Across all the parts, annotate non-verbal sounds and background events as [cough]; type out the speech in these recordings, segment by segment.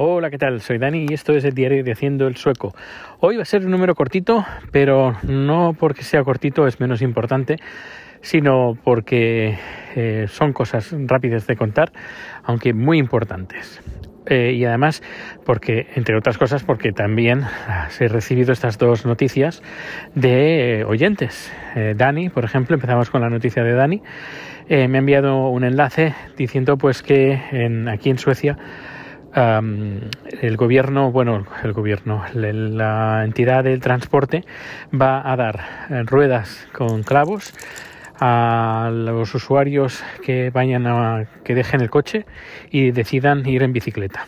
Hola, ¿qué tal? Soy Dani y esto es el diario de Haciendo el Sueco. Hoy va a ser un número cortito, pero no porque sea cortito es menos importante, sino porque eh, son cosas rápidas de contar, aunque muy importantes. Eh, y además porque, entre otras cosas, porque también he recibido estas dos noticias de eh, oyentes. Dani, por ejemplo, empezamos con la noticia de Dani, me ha enviado un enlace diciendo pues que en, aquí en Suecia el gobierno, bueno, el gobierno, la entidad del transporte va a dar ruedas con clavos a los usuarios que vayan a que dejen el coche y decidan ir en bicicleta.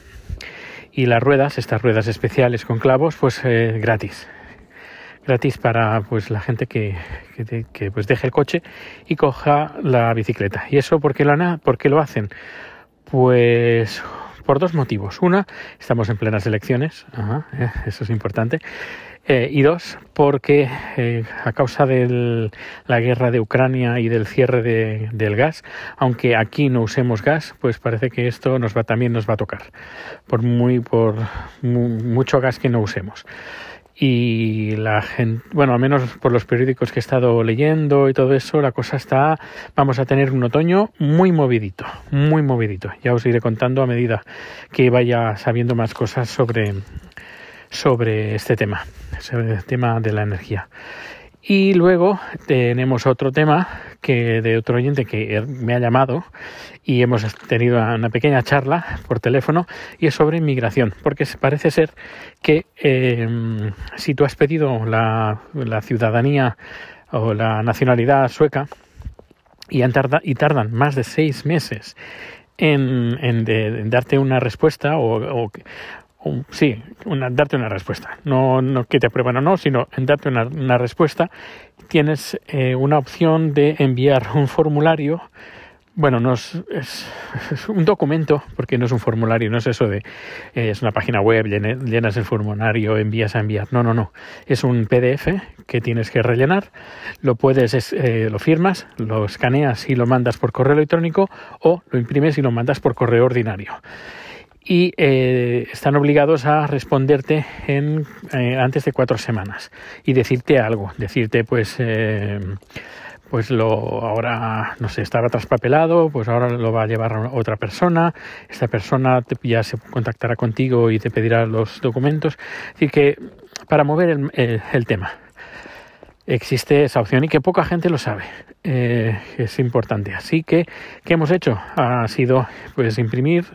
Y las ruedas, estas ruedas especiales con clavos, pues eh, gratis. Gratis para pues la gente que, que, pues deje el coche y coja la bicicleta. ¿Y eso por qué lo, por qué lo hacen? Pues por dos motivos. Una, estamos en plenas elecciones, eh, eso es importante. Eh, y dos, porque eh, a causa de la guerra de Ucrania y del cierre del gas, aunque aquí no usemos gas, pues parece que esto nos va también nos va a tocar por muy por mucho gas que no usemos y la gente, bueno, al menos por los periódicos que he estado leyendo y todo eso, la cosa está, vamos a tener un otoño muy movidito, muy movidito. Ya os iré contando a medida que vaya sabiendo más cosas sobre, sobre este tema, sobre el tema de la energía. Y luego tenemos otro tema que de otro oyente que me ha llamado y hemos tenido una pequeña charla por teléfono y es sobre inmigración, porque parece ser que em, si tú has pedido la, ciudadanía o la nacionalidad sueca y, y tardan más de seis meses en, darte una respuesta o, o, sí, darte una respuesta. No, no que te aprueban o no, sino darte una, respuesta. Tienes eh, una opción de enviar un formulario. Bueno, no es, un documento, porque no es un formulario, no es eso de eh, es una página web, llenas el formulario, envías a enviar. No, no, no. Es un PDF que tienes que rellenar. Lo puedes, eh, lo firmas, lo escaneas y lo mandas por correo electrónico o lo imprimes y lo mandas por correo ordinario y eh, están obligados a responderte en, eh, antes de cuatro semanas y decirte algo, decirte pues eh, pues lo ahora no sé estaba traspapelado pues ahora lo va a llevar otra persona esta persona ya se contactará contigo y te pedirá los documentos. Así que para mover el, el, tema existe esa opción y que poca gente lo sabe es importante. Así que qué hemos hecho ha sido pues imprimir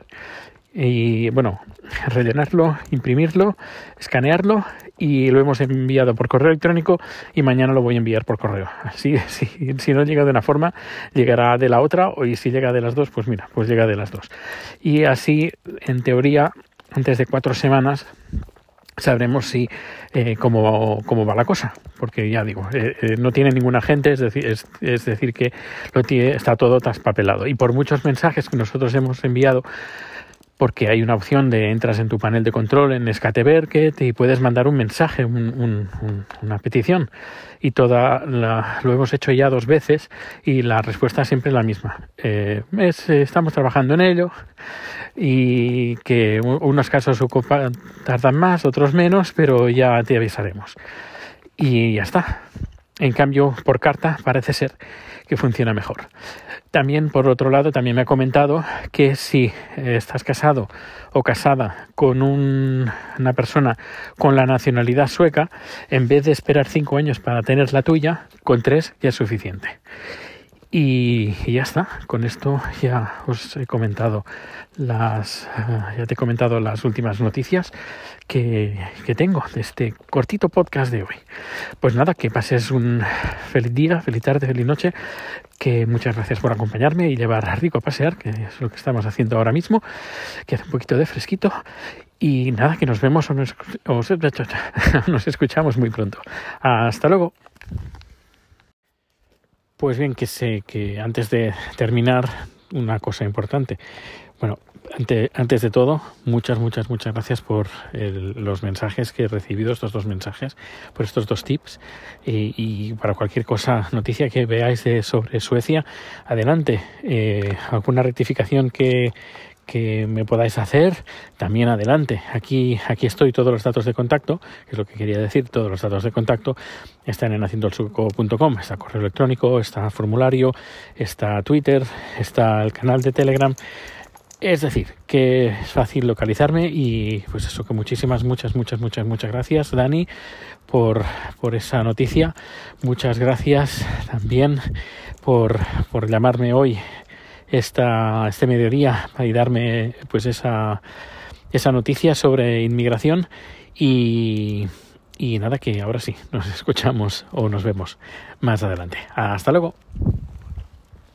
y bueno, rellenarlo, imprimirlo, escanearlo y lo hemos enviado por correo electrónico y mañana lo voy a enviar por correo. Así, [laughs] si, si no llega de una forma, llegará de la otra y si llega de las dos, pues mira, pues llega de las dos. Y así, en teoría, antes de cuatro semanas, sabremos si eh, cómo, cómo, va la cosa porque ya digo eh, eh, no tiene ningún agente es decir es, es decir que lo tiene, está todo traspapelado y por muchos mensajes que nosotros hemos enviado porque hay una opción de entras en tu panel de control en Skateberket y puedes mandar un mensaje, una petición. Y toda lo hemos hecho ya dos veces y la respuesta siempre es la misma. Eh, estamos trabajando en ello y que unos casos tardan más, otros menos, pero ya te avisaremos. Y ya está. En cambio, por carta parece ser que funciona mejor. También, por otro lado, también me ha comentado que si estás casado o casada con una persona con la nacionalidad sueca, en vez de esperar cinco años para tener la tuya, con tres ya es suficiente. Y, ya está, con esto ya os he comentado las, eh, ya te he comentado las últimas noticias que, que, tengo de este cortito podcast de hoy. Pues nada, que pases un feliz día, feliz tarde, feliz noche, que muchas gracias por acompañarme y llevar Rico a pasear, que es lo que estamos haciendo ahora mismo, que hace un poquito de fresquito. Y nada, que nos vemos o nos, o [laughs] nos escuchamos muy pronto. Hasta luego. Pues bien, que sé que antes de terminar, una cosa importante. Bueno, antes de todo, muchas, muchas, muchas gracias por los mensajes que he recibido, estos dos mensajes, por estos dos tips. y para cualquier cosa, noticia que veáis de, sobre Suecia, adelante. Eh, alguna rectificación que, que me podáis hacer, también adelante. Aquí, aquí estoy todos los datos de contacto, que es lo que quería decir, todos los datos de contacto están en haciendoelsueco.com, está correo electrónico, está formulario, está Twitter, está el canal de Telegram. Es decir, que es fácil localizarme y pues eso, que muchísimas, muchas, muchas, muchas, muchas gracias, Dani, por, por esa noticia. Muchas gracias también por, por llamarme hoy esta, este mediodía y darme pues esa, esa noticia sobre inmigración y, y nada que ahora sí, nos [laughs] escuchamos o nos vemos más adelante. Hasta luego.